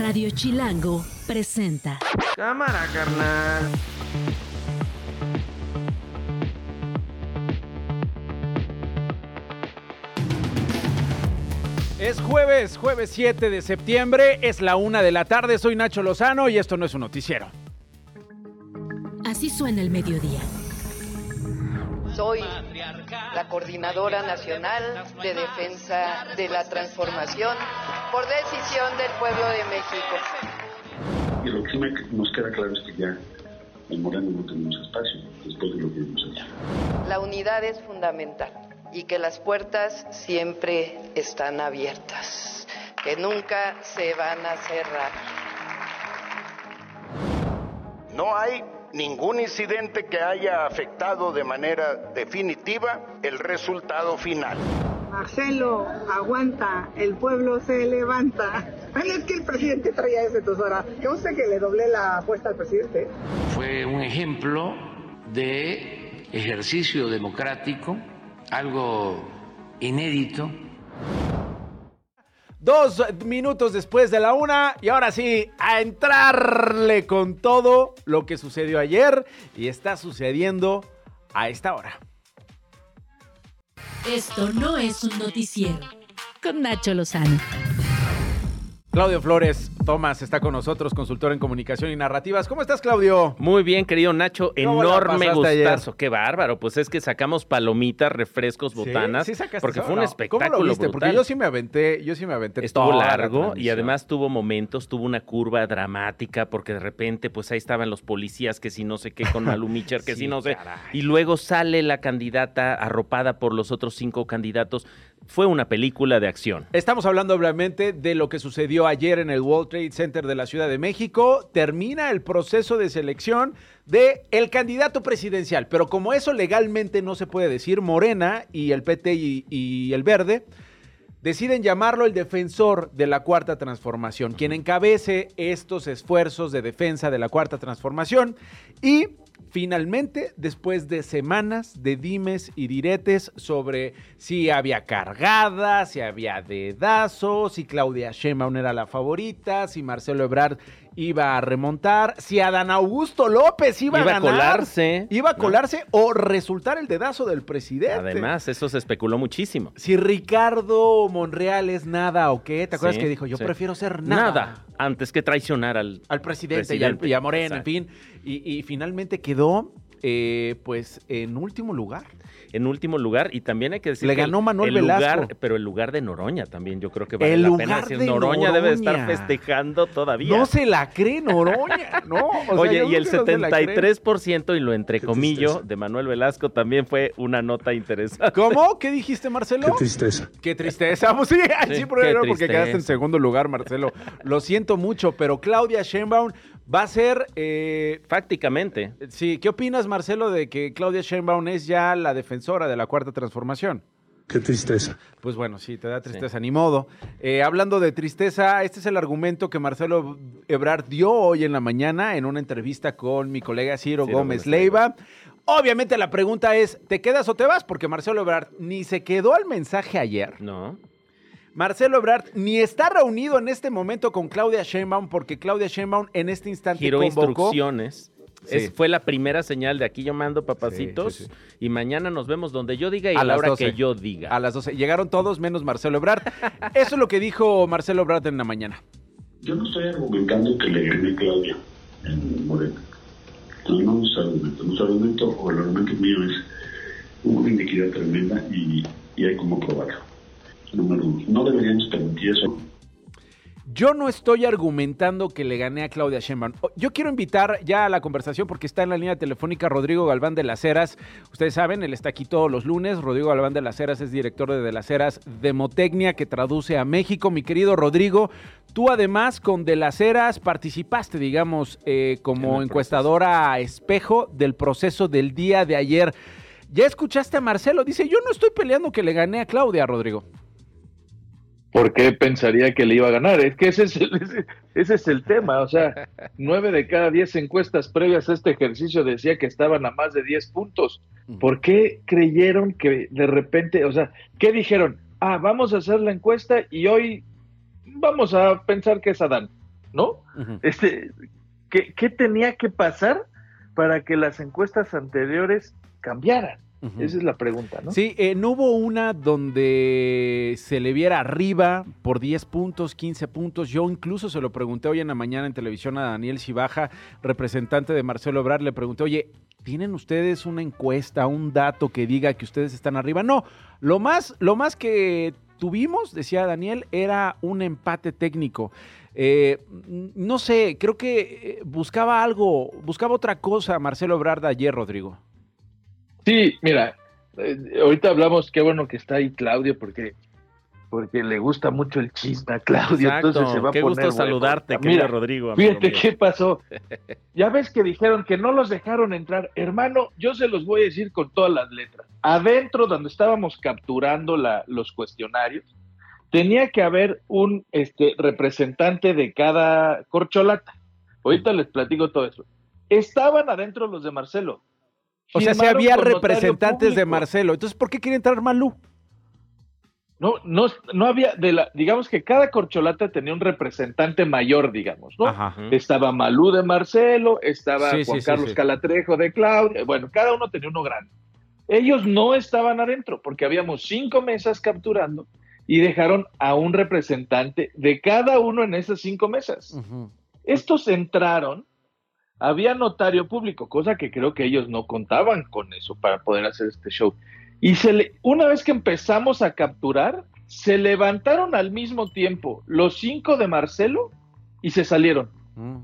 Radio Chilango presenta. Cámara, carnal. Es jueves, jueves 7 de septiembre, es la una de la tarde, soy Nacho Lozano y esto no es un noticiero. Así suena el mediodía. Soy la Coordinadora Nacional de Defensa de la Transformación por decisión del pueblo de México. Y lo que sí me- nos queda claro es que ya en Moreno no tenemos espacio después de lo que hemos hecho. La unidad es fundamental y que las puertas siempre están abiertas, que nunca se van a cerrar. No hay ningún incidente que haya afectado de manera definitiva el resultado final. Marcelo, aguanta, el pueblo se levanta. Ay, es que el presidente traía ese tesora. Que usted que le doblé la apuesta al presidente. fue un ejemplo de ejercicio democrático, algo inédito. Dos minutos después de la una y ahora sí, a entrarle con todo lo que sucedió ayer y está sucediendo a esta hora. Esto no es un noticiero. Con Nacho Lozano. Claudio Flores Tomás está con nosotros, consultor en comunicación y narrativas. ¿Cómo estás, Claudio? Muy bien, querido Nacho. ¿Cómo la Enorme ayer? gustazo. Qué bárbaro. Pues es que sacamos palomitas, refrescos, botanas. Sí, porque eso, fue un ¿no? espectáculo ¿Cómo lo viste? brutal. Porque yo sí me aventé, yo sí me aventé Estuvo toda la largo y además tuvo momentos, tuvo una curva dramática porque de repente pues ahí estaban los policías que si no sé qué con Malu Micher, que Sí, si no sé. caray. Y luego sale la candidata arropada por los otros cinco candidatos. Fue una película de acción. Estamos hablando obviamente de lo que sucedió ayer en el World Trade Center de la Ciudad de México. Termina el proceso de selección de el candidato presidencial, pero como eso legalmente no se puede decir, Morena y el PT y, y el Verde deciden llamarlo el defensor de la cuarta transformación, quien encabece estos esfuerzos de defensa de la cuarta transformación y finalmente, después de semanas de dimes y diretes sobre si había cargada, si había dedazo, si Claudia Sheinbaum era la favorita, si Marcelo Ebrard iba a remontar, si Adán Augusto López iba, Iba a a ganar, colarse, iba a ¿no? colarse o resultar el dedazo del presidente. Además, eso se especuló muchísimo. Si Ricardo Monreal es nada o qué, ¿te acuerdas Sí, que dijo? Yo sí. prefiero ser nada. Nada. Antes que traicionar al. Al presidente, Y, al- y a Morena, exacto. en fin. Y, y finalmente quedó, eh, pues, en último lugar. En último lugar y también hay que decir Le que el- ganó Manuel el lugar, Velasco. pero el lugar de Noroña también yo creo que vale El la lugar pena decir de Noroña, debe de estar festejando todavía. No se la cree Noroña, ¿no? O sea, Oye, y el que no se la cree. 73% y lo entrecomillo de Manuel Velasco también fue una nota interesante. ¿Cómo? ¿Qué dijiste, Marcelo? Qué tristeza. Qué tristeza. Pues sí, Sí, sí, porque, qué porque tristeza. quedaste en segundo lugar, Marcelo. Lo siento mucho, pero Claudia Sheinbaum va a ser... eh, Prácticamente. sí, ¿qué opinas, Marcelo, de que Claudia Sheinbaum es ya la defensora de la cuarta transformación? Qué tristeza. Pues bueno, sí, te da tristeza, ni modo. Eh, hablando de tristeza, este es el argumento que Marcelo Ebrard dio hoy en la mañana en una entrevista con mi colega Ciro, Ciro Gómez Gómez Leiva. Obviamente la pregunta es, ¿te quedas o te vas? Porque Marcelo Ebrard ni se quedó al mensaje ayer. No. Marcelo Ebrard ni está reunido en este momento con Claudia Sheinbaum porque Claudia Sheinbaum en este instante Giró convocó... instrucciones. Sí. Es- fue la primera señal de aquí yo mando papacitos Sí, sí, y mañana nos vemos donde yo diga y A a la las hora 12. que yo diga. A las 12. Llegaron todos menos Marcelo Ebrard. Eso es lo que dijo Marcelo Ebrard en la mañana. Yo no estoy argumentando que le gane Claudia en Morena. No, no es argumento. Nuestro argumento o el argumento mío es una iniquidad tremenda y, y hay como probarlo. Número uno, no deberíamos permitir eso. Yo no estoy argumentando que le gané a Claudia Sheinbaum. O- Yo quiero invitar ya a la conversación porque está en la línea telefónica Rodrigo Galván de las Heras. Ustedes saben, él está aquí todos los lunes. Rodrigo Galván de las Heras es director de De las Heras Demotecnia que traduce a México. Mi querido Rodrigo, tú además con De las Heras participaste, digamos, eh, como encuestadora a espejo del proceso del día de ayer. Ya escuchaste a Marcelo, dice, yo no estoy peleando que le gané a Claudia, Rodrigo. ¿Por qué pensaría que le iba a ganar? Es que ese es el, ese, ese es el tema. O sea, nueve de cada diez encuestas previas a este ejercicio decía que estaban a más de 10 puntos. ¿Por qué creyeron que de repente, o sea, qué dijeron? Ah, vamos a hacer la encuesta y hoy vamos a pensar que es Adán. ¿no? este, ¿qué, ¿Qué tenía que pasar para que las encuestas anteriores cambiaran? Esa es la pregunta, ¿no? Sí, eh, no hubo una donde se le viera arriba por 10 puntos, 15 puntos. Yo incluso se lo pregunté hoy en la mañana en televisión a Daniel Cibaja, representante de Marcelo Obrar, le pregunté, oye, ¿tienen ustedes una encuesta, un dato que diga que ustedes están arriba? No, lo más, lo más que tuvimos, decía Daniel, era un empate técnico. Eh, no sé, creo que eh, buscaba algo, buscaba otra cosa Marcelo Ebrard ayer, Rodrigo. Sí, mira, eh, ahorita hablamos, qué bueno que está ahí Claudio, porque porque le gusta mucho el chisme a Claudio, entonces se va a qué poner gusto saludarte, querido Rodrigo. Fíjate qué pasó. Ya ves que dijeron que no los dejaron entrar. Hermano, yo se los voy a decir con todas las letras. Adentro, donde estábamos capturando la, los cuestionarios, tenía que haber un este, representante de cada corcholata. Ahorita les platico todo eso. Estaban adentro los de Marcelo. O sea, si había representantes de Marcelo. Entonces, ¿por qué quiere entrar Malú? No, no, no había, de la, digamos que cada corcholata tenía un representante mayor, digamos, ¿no? Estaba Malú de Marcelo, estaba Juan Carlos Calatrejo de Claudia, bueno, cada uno tenía uno grande. Ellos no estaban adentro porque habíamos cinco mesas capturando y dejaron a un representante de cada uno en esas cinco mesas. Estos entraron, había notario público, cosa que creo que ellos no contaban con eso para poder hacer este show. Y se le, una vez que empezamos a capturar, se levantaron al mismo tiempo los cinco de Marcelo y se salieron. Mm,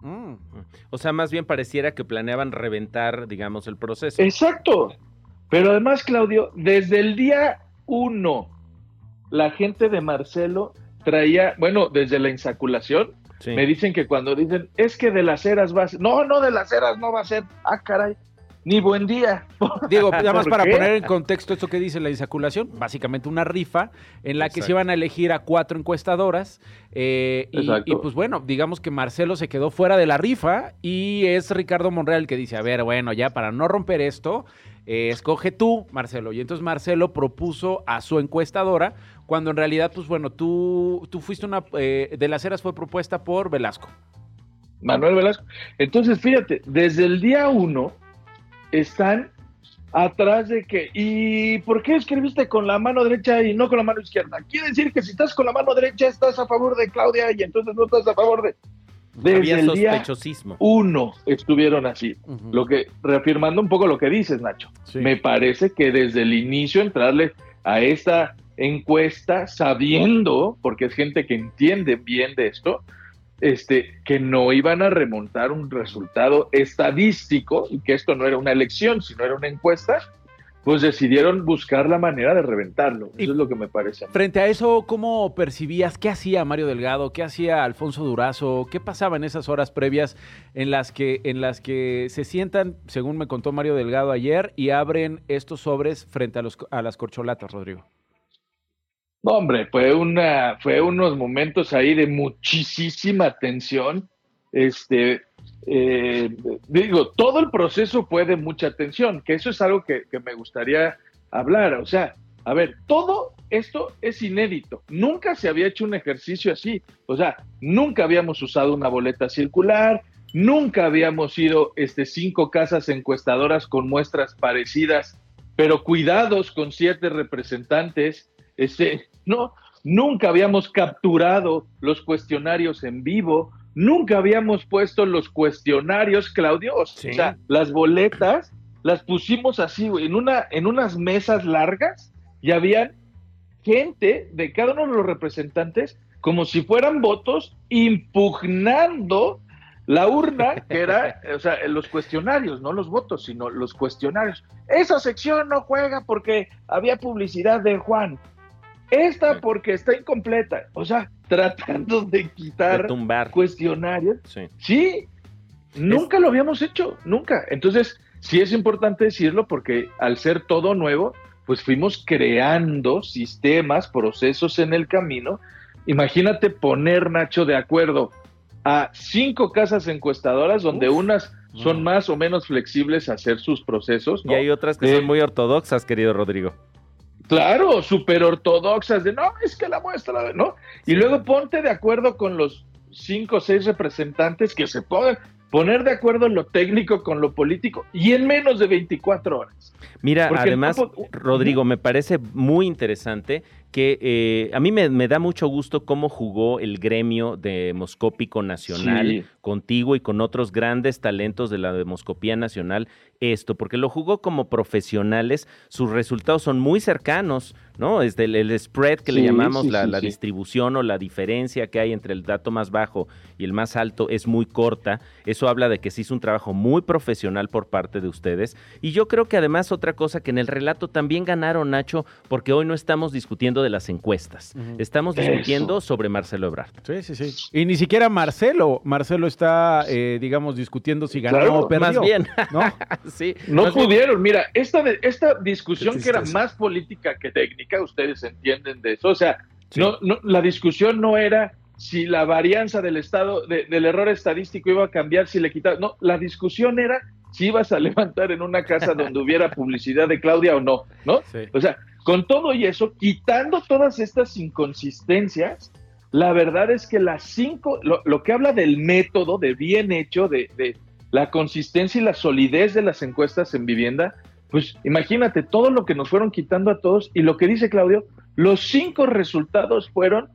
mm. O sea, más bien pareciera que planeaban reventar, digamos, el proceso. Exacto. Pero además, Claudio, desde el día uno, la gente de Marcelo traía, bueno, desde la insaculación, me dicen que cuando dicen, es que de las eras va a ser, no, no, de las eras no va a ser, ah, caray, ni buen día. Digo, nada más para poner en contexto esto que dice la insaculación, básicamente una rifa en la que se iban a elegir a cuatro encuestadoras eh, y, pues bueno, digamos que Marcelo se quedó fuera de la rifa y es Ricardo Monreal el que dice, a ver, bueno, ya para no romper esto, eh, escoge tú, Marcelo. Y entonces Marcelo propuso a su encuestadora, cuando en realidad, pues bueno, tú, tú fuiste una, eh, de las eras fue propuesta por Velasco. Manuel Velasco. Entonces, fíjate, desde el día uno, están atrás de que, ¿y por qué escribiste con la mano derecha y no con la mano izquierda? Quiere decir que si estás con la mano derecha estás a favor de Claudia y entonces no estás a favor de... Desde el día uno estuvieron así. Lo que, reafirmando un poco lo que dices, Nacho. Me parece que desde el inicio entrarle a esta encuesta sabiendo, porque es gente que entiende bien de esto, este, que no iban a remontar un resultado estadístico y que esto no era una elección, sino era una encuesta, pues decidieron buscar la manera de reventarlo. Eso es lo que me parece. Frente a eso, ¿cómo percibías qué hacía Mario Delgado, qué hacía Alfonso Durazo, qué pasaba en esas horas previas en las que en las que se sientan, según me contó Mario Delgado ayer, y abren estos sobres frente a los a las corcholatas, Rodrigo? No, hombre, fue una, fue unos momentos ahí de muchísima tensión. Este, eh, digo, todo el proceso fue de mucha tensión, que eso es algo que, que me gustaría hablar. O sea, a ver, todo esto es inédito. Nunca se había hecho un ejercicio así. O sea, nunca habíamos usado una boleta circular, nunca habíamos ido este, cinco casas encuestadoras con muestras parecidas, pero cuidados con siete representantes. Este, no, nunca habíamos capturado los cuestionarios en vivo, nunca habíamos puesto los cuestionarios, Claudio, o sea, las boletas las pusimos así, en, una, en unas mesas largas y había gente de cada uno de los representantes como si fueran votos impugnando la urna, que era, o sea, los cuestionarios, no los votos, sino los cuestionarios. Esa sección no juega porque había publicidad de Juan. Esta porque está incompleta. O sea, tratando de quitar cuestionarios. Sí. nunca lo habíamos hecho, nunca. Entonces, sí es importante decirlo porque al ser todo nuevo, pues fuimos creando sistemas, procesos en el camino. Imagínate poner, Nacho, de acuerdo a cinco casas encuestadoras donde unas son más o menos flexibles a hacer sus procesos. Y hay otras que son eh, muy ortodoxas, querido Rodrigo. Claro, súper ortodoxas de no, es que la muestra, ¿no? Y luego ponte de acuerdo con los cinco o seis representantes que se puedan poner de acuerdo en lo técnico con lo político y en menos de 24 horas. Mira, además, Rodrigo, me parece muy interesante que eh, a mí me, da mucho gusto cómo jugó el gremio de Moscópico Nacional contigo y con otros grandes talentos de la Demoscopía Nacional esto, porque lo jugó como profesionales, sus resultados son muy cercanos, ¿no? Es del el spread que le llamamos la, la distribución o la diferencia que hay entre el dato más bajo y el más alto es muy corta. Eso habla de que se hizo un trabajo muy profesional por parte de ustedes. Y yo creo que además otra cosa que en el relato también ganaron, Nacho, porque hoy no estamos discutiendo de las encuestas, estamos discutiendo sobre Marcelo Ebrard. Sí, sí, sí. Y ni siquiera Marcelo, Marcelo está, eh, digamos, discutiendo si ganó o perdió. Más bien, ¿no? sí. No pudieron. Mira, esta, esta discusión que era más política que técnica, ustedes entienden de eso. O sea, no, no, la discusión no era si la varianza del estado, del error estadístico iba a cambiar, si le quitaba. No, la discusión era si ibas a levantar en una casa donde hubiera publicidad de Claudia o no, ¿no? O sea, con todo y eso, quitando todas estas inconsistencias, la verdad es que las cinco, lo, que habla del método, de bien hecho, de, de, la consistencia y la solidez de las encuestas en vivienda, pues imagínate todo lo que nos fueron quitando a todos y lo que dice Claudio, los cinco resultados fueron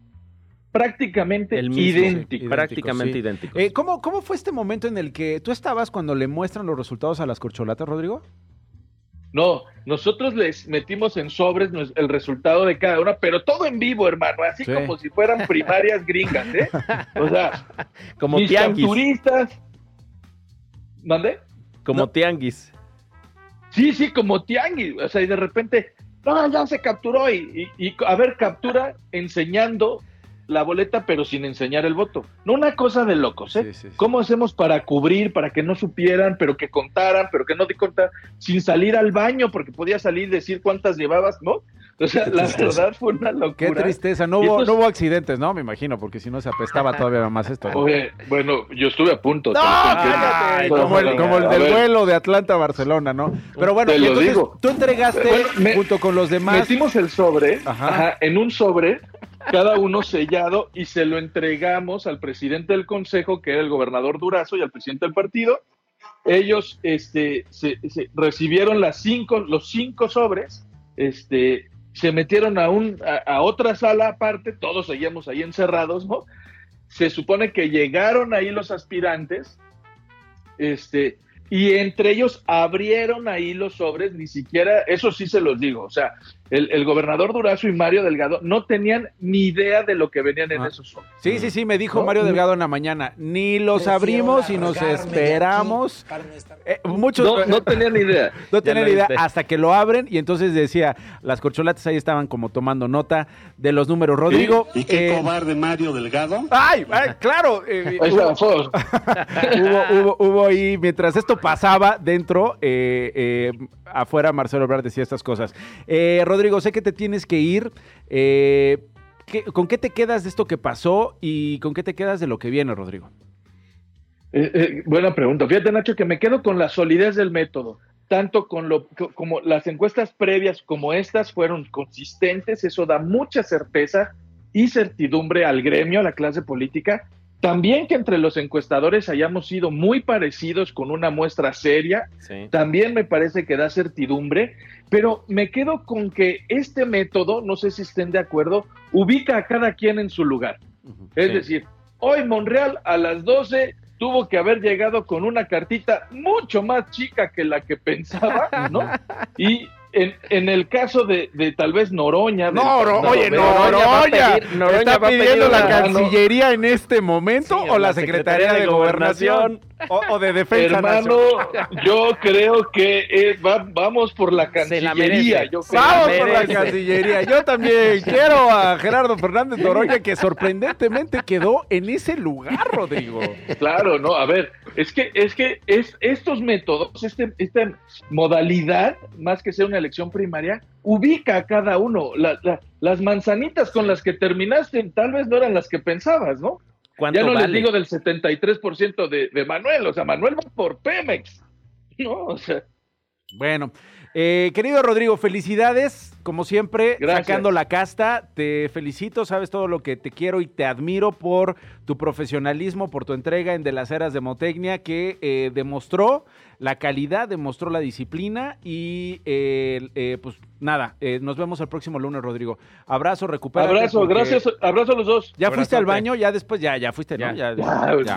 prácticamente idénticos. Prácticamente idénticos. Eh, ¿cómo, ¿Cómo fue este momento en el que tú estabas cuando le muestran los resultados a las corcholatas, Rodrigo? No, nosotros les metimos en sobres el resultado de cada una, pero todo en vivo, hermano, así como si fueran primarias gringas, ¿eh? O sea, como mis turistas. ¿Mande? Como tianguis. Sí, sí, como tianguis. O sea, y de repente, no, ya se capturó y, y, y a ver, captura enseñando la boleta, pero sin enseñar el voto. No una cosa de locos, ¿eh? ¿Cómo hacemos para cubrir, para que no supieran, pero que contaran, pero que no te contaran, sin salir al baño, porque podía salir y decir cuántas llevabas, ¿no? O sea, la verdad fue una locura. Qué tristeza. No hubo, no hubo accidentes, ¿no? Me imagino, porque si no se apestaba todavía más esto. bueno, yo estuve a punto. como el, como el del vuelo de Atlanta a Barcelona, ¿no? Pero bueno, tú entregaste junto con los demás. Metimos el sobre, en un sobre cada uno sellado y se lo entregamos al presidente del consejo, que era el gobernador Durazo, y al presidente del partido. Ellos este, se, recibieron los cinco sobres, este, se metieron a, un, a, otra sala aparte, todos seguíamos ahí encerrados, ¿no? Se supone que llegaron ahí los aspirantes, este, y entre ellos abrieron ahí los sobres, ni siquiera, eso sí se los digo, o sea, el, gobernador Durazo y Mario Delgado no tenían ni idea de lo que venían en ah. esos sobres. Sí, sí, sí, me dijo Mario Delgado en la mañana, ni los abrimos y nos esperamos. Eh, muchos no, no, tenían ni idea. No tenían ni idea hasta que lo abren y entonces decía, las corcholatas ahí estaban como tomando nota de los números. Rodrigo. ¿Y qué eh, cobarde Mario Delgado? Ay, claro. Eh, hubo, hubo, hubo, ahí, mientras esto pasaba dentro, afuera Marcelo Ebrard decía estas cosas. Rodrigo, sé que te tienes que ir. ¿Con qué te quedas de esto que pasó y con qué te quedas de lo que viene, Rodrigo? Eh, eh, buena pregunta. Fíjate, Nacho, que me quedo con la solidez del método. Tanto con lo como las encuestas previas como estas fueron consistentes, eso da mucha certeza y certidumbre al gremio, a la clase política. También que entre los encuestadores hayamos sido muy parecidos con una muestra seria, también me parece que da certidumbre, pero me quedo con que este método, no sé si estén de acuerdo, ubica a cada quien en su lugar. Es decir, hoy Monreal a las 12 tuvo que haber llegado con una cartita mucho más chica que la que pensaba, ¿no? Y en, en, el caso de, de, tal vez Noroña. No, oye, Noroña. ¿Está pidiendo la Cancillería en este momento o la Secretaría, de, Gobernación? O, de Defensa Hermano, yo creo que vamos por la Cancillería. Yo vamos por la Cancillería. Yo también quiero a Gerardo Fernández Noroña que sorprendentemente quedó en ese lugar, Rodrigo. Claro, no, a ver, es que, es que es, estos métodos, este, esta modalidad, más que ser una elección primaria, ubica a cada uno. las manzanitas con las que terminaste tal vez no eran las que pensabas, ¿no? Ya no les digo del 73% de, de Manuel, o sea, Manuel va por Pemex, ¿no? O sea. Bueno, eh, querido Rodrigo, felicidades como siempre, sacando la casta. Te felicito, sabes todo lo que te quiero y te admiro por tu profesionalismo, por tu entrega en De las Eras de Motecnia, que eh, demostró la calidad, demostró la disciplina y eh, eh, pues nada, nos vemos el próximo lunes, Rodrigo. Abrazo, recupera. Abrazo, gracias, abrazo a los dos. ¿Ya fuiste al baño? Ya después, ya, ya fuiste, ¿no? Ya,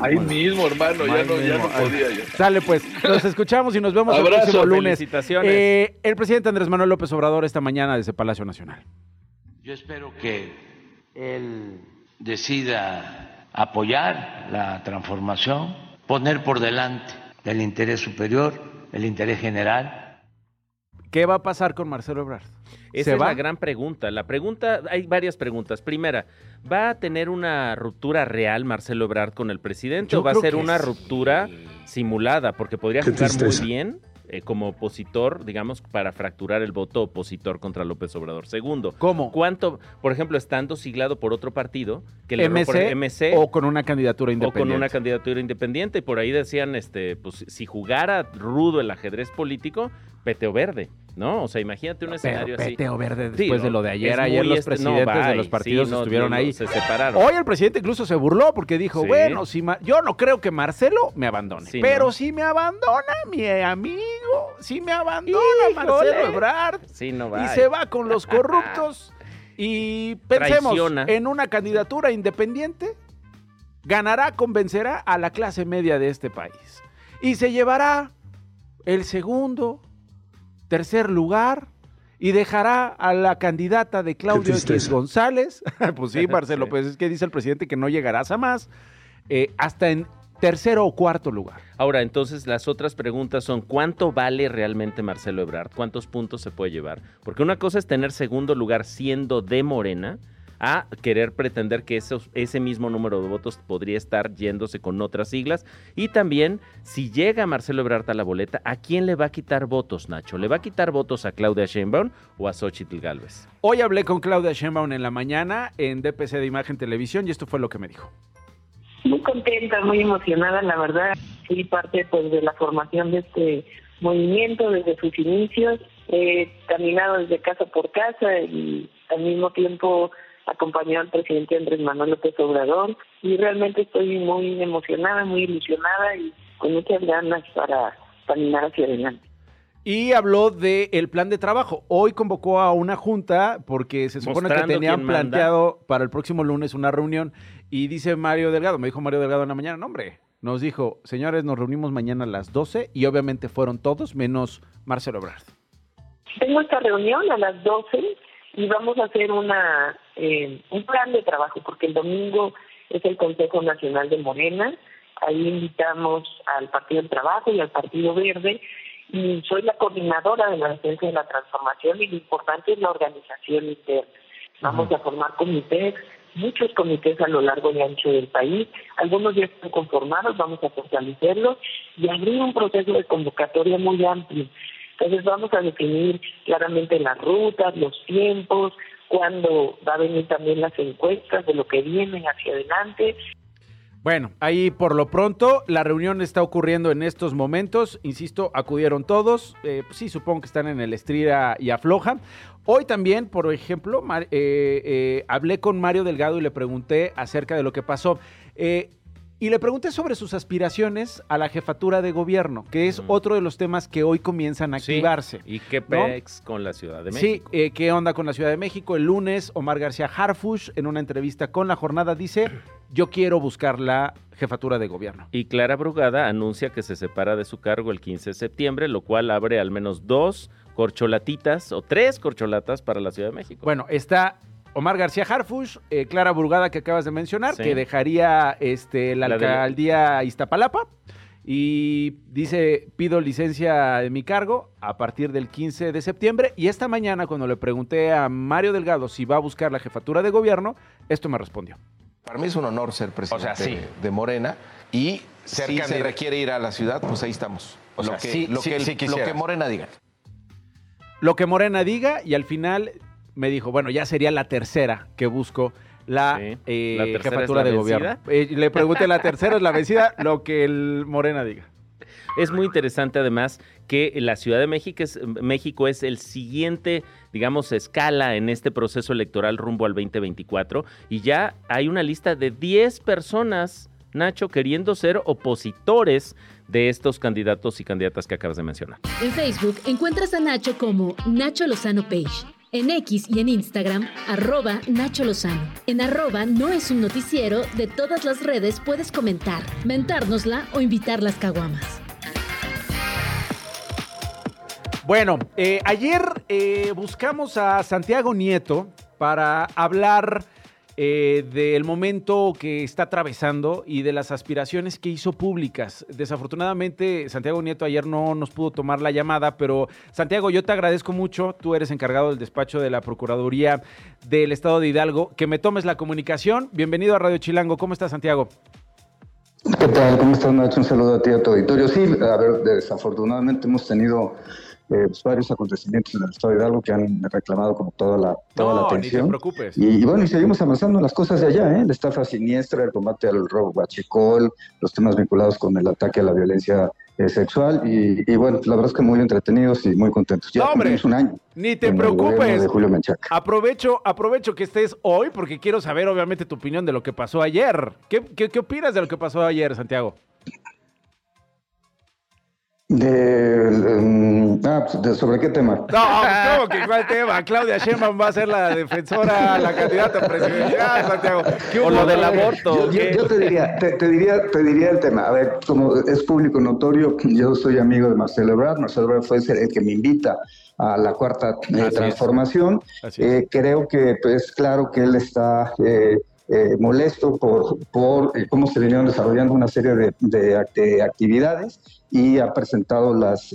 ahí mismo, hermano, ya no, ya no, podía. Ya. Sale pues, nos escuchamos y nos vemos el próximo lunes. Felicitaciones. el presidente Andrés Manuel López Obrador esta mañana desde Palacio Nacional. Yo espero que él decida apoyar la transformación, poner por delante el interés superior, el interés general. ¿Qué va a pasar con Marcelo Ebrard? Esa es la gran pregunta. La pregunta, hay varias preguntas. Primera, ¿va a tener una ruptura real Marcelo Ebrard con el presidente o va a ser una ruptura simulada? Porque podría jugar muy bien eh, como opositor, digamos, para fracturar el voto opositor contra López Obrador. Segundo, ¿cómo? ¿Cuánto, por ejemplo, estando siglado por otro partido que le MC, MC o con una candidatura independiente? O con una candidatura independiente. Y por ahí decían, este, pues si jugara rudo el ajedrez político, peteo verde. ¿No? O sea, imagínate un escenario así. Peteo verde después de lo de ayer. Ayer los este, presidentes de los partidos estuvieron ahí. Se separaron. Hoy el presidente incluso se burló porque dijo, bueno, si yo no creo que Marcelo me abandone. pero si me abandona mi amigo, si me abandona Marcelo Ebrard y se va con los corruptos y pensemos en una candidatura independiente, ganará, convencerá a la clase media de este país. Y se llevará el segundo, tercer lugar y dejará a la candidata de Claudio X González, pues sí, Marcelo, pues es que dice el presidente que no llegarás a más, eh, hasta en tercero o cuarto lugar. Ahora, entonces las otras preguntas son, ¿cuánto vale realmente Marcelo Ebrard? ¿Cuántos puntos se puede llevar? Porque una cosa es tener segundo lugar siendo de Morena, a querer pretender que esos, ese mismo número de votos podría estar yéndose con otras siglas. Y también, si llega Marcelo Ebrard a la boleta, ¿a quién le va a quitar votos, Nacho? ¿Le va a quitar votos a Claudia Sheinbaum o a Xochitl Galvez? Hoy hablé con Claudia Sheinbaum en la mañana en DPC de Imagen Televisión y esto fue lo que me dijo. Muy contenta, muy emocionada, la verdad. Fui parte pues, de la formación de este movimiento desde sus inicios. He caminado desde casa por casa y al mismo tiempo acompañó al presidente Andrés Manuel López Obrador y realmente estoy muy emocionada, muy ilusionada y con muchas ganas para caminar hacia adelante. Y habló del el plan de trabajo. Hoy convocó a una junta porque se supone que tenían planteado para el próximo lunes una reunión y dice Mario Delgado, me dijo Mario Delgado en la mañana, no hombre, nos dijo, señores, nos reunimos mañana a las 12 y obviamente fueron todos menos Marcelo Ebrard. Tengo esta reunión a las 12 y vamos a hacer una eh, un plan de trabajo, porque el domingo es el Consejo Nacional de Morena, ahí invitamos al Partido del Trabajo y al Partido Verde, y soy la coordinadora de la defensa de la transformación y lo importante es la organización interna. Vamos a formar comités, muchos comités a lo largo y ancho del país, algunos ya están conformados, vamos a fortalecerlos y abrir un proceso de convocatoria muy amplio entonces vamos a definir claramente las rutas, los tiempos, cuándo va a venir también las encuestas de lo que viene hacia adelante. Bueno, ahí por lo pronto la reunión está ocurriendo en estos momentos. Insisto, acudieron todos. Eh, sí, supongo que están en el estrira y afloja. Hoy también, por ejemplo, eh, eh, hablé con Mario Delgado y le pregunté acerca de lo que pasó. Y le pregunté sobre sus aspiraciones a la jefatura de gobierno, que es otro de los temas que hoy comienzan a activarse. ¿Y qué pex con la Ciudad de México? Sí, eh, ¿qué onda con la Ciudad de México? El lunes, Omar García Harfush, en una entrevista con La Jornada, dice, yo quiero buscar la jefatura de gobierno. Y Clara Brugada anuncia que se separa de su cargo el 15 de septiembre, lo cual abre al menos dos corcholatitas o tres corcholatas para la Ciudad de México. Bueno, está Omar García Harfush, eh, Clara Burgada que acabas de mencionar, que dejaría este, la, alcaldía Iztapalapa. Y dice, pido licencia de mi cargo a partir del 15 de septiembre. Y esta mañana, cuando le pregunté a Mario Delgado si va a buscar la jefatura de gobierno, esto me respondió. Para mí es un honor ser presidente de Morena. Y si se requiere ir a la ciudad, pues ahí estamos. O lo, que, lo, que Morena diga. Lo que Morena diga y al final me dijo, bueno, ya sería la tercera que busco la, eh, jefatura de gobierno. Eh, le pregunté, ¿la tercera es la vencida? Lo que el Morena diga. Es muy interesante además que la Ciudad de México es, México es el siguiente, digamos, escala en este proceso electoral rumbo al 2024 y ya hay una lista de 10 personas, Nacho, queriendo ser opositores de estos candidatos y candidatas que acabas de mencionar. En Facebook encuentras a Nacho como Nacho Lozano Page. En X y en Instagram, arroba Nacho Lozano. En arroba no es un noticiero, de todas las redes puedes comentar, mentárnosla o invitar las caguamas. Bueno, eh, ayer eh, buscamos a Santiago Nieto para hablar eh, del momento que está atravesando y de las aspiraciones que hizo públicas. Desafortunadamente, Santiago Nieto ayer no nos pudo tomar la llamada, pero Santiago, yo te agradezco mucho. Tú eres encargado del despacho de la Procuraduría del Estado de Hidalgo. Que me tomes la comunicación. Bienvenido a Radio Chilango. ¿Cómo estás, Santiago? ¿Qué tal? ¿Cómo estás, Nacho? Un saludo a ti a tu auditorio. Sí, a ver, desafortunadamente hemos tenido eh, pues, varios acontecimientos en el estado de Hidalgo que han reclamado como toda la, toda la atención. Ni te preocupes. Y, bueno, y seguimos avanzando en las cosas de allá, ¿eh? la estafa siniestra, el combate al robo guachicol, los temas vinculados con el ataque a la violencia eh, sexual y, bueno, la verdad es que muy entretenidos y muy contentos. Ya no, un año. Ni te preocupes. Aprovecho, aprovecho que estés hoy porque quiero saber obviamente tu opinión de lo que pasó ayer. ¿Qué, qué, qué opinas de lo que pasó ayer, Santiago? De, ah, pues, ¿Sobre qué tema? No, ¿cómo que cuál tema? Claudia Sheinbaum va a ser la defensora, la candidata presidencial, Santiago. o lo del aborto. Yo, te, diría, te, diría, te diría el tema. A ver, como es público notorio, yo soy amigo de Marcelo Ebrard. Marcelo Ebrard fue el que me invita a la cuarta eh, transformación. Eh, creo que es pues, claro que él está... Eh, eh, molesto por, por eh, cómo se venían desarrollando una serie de, de, actividades y ha presentado las,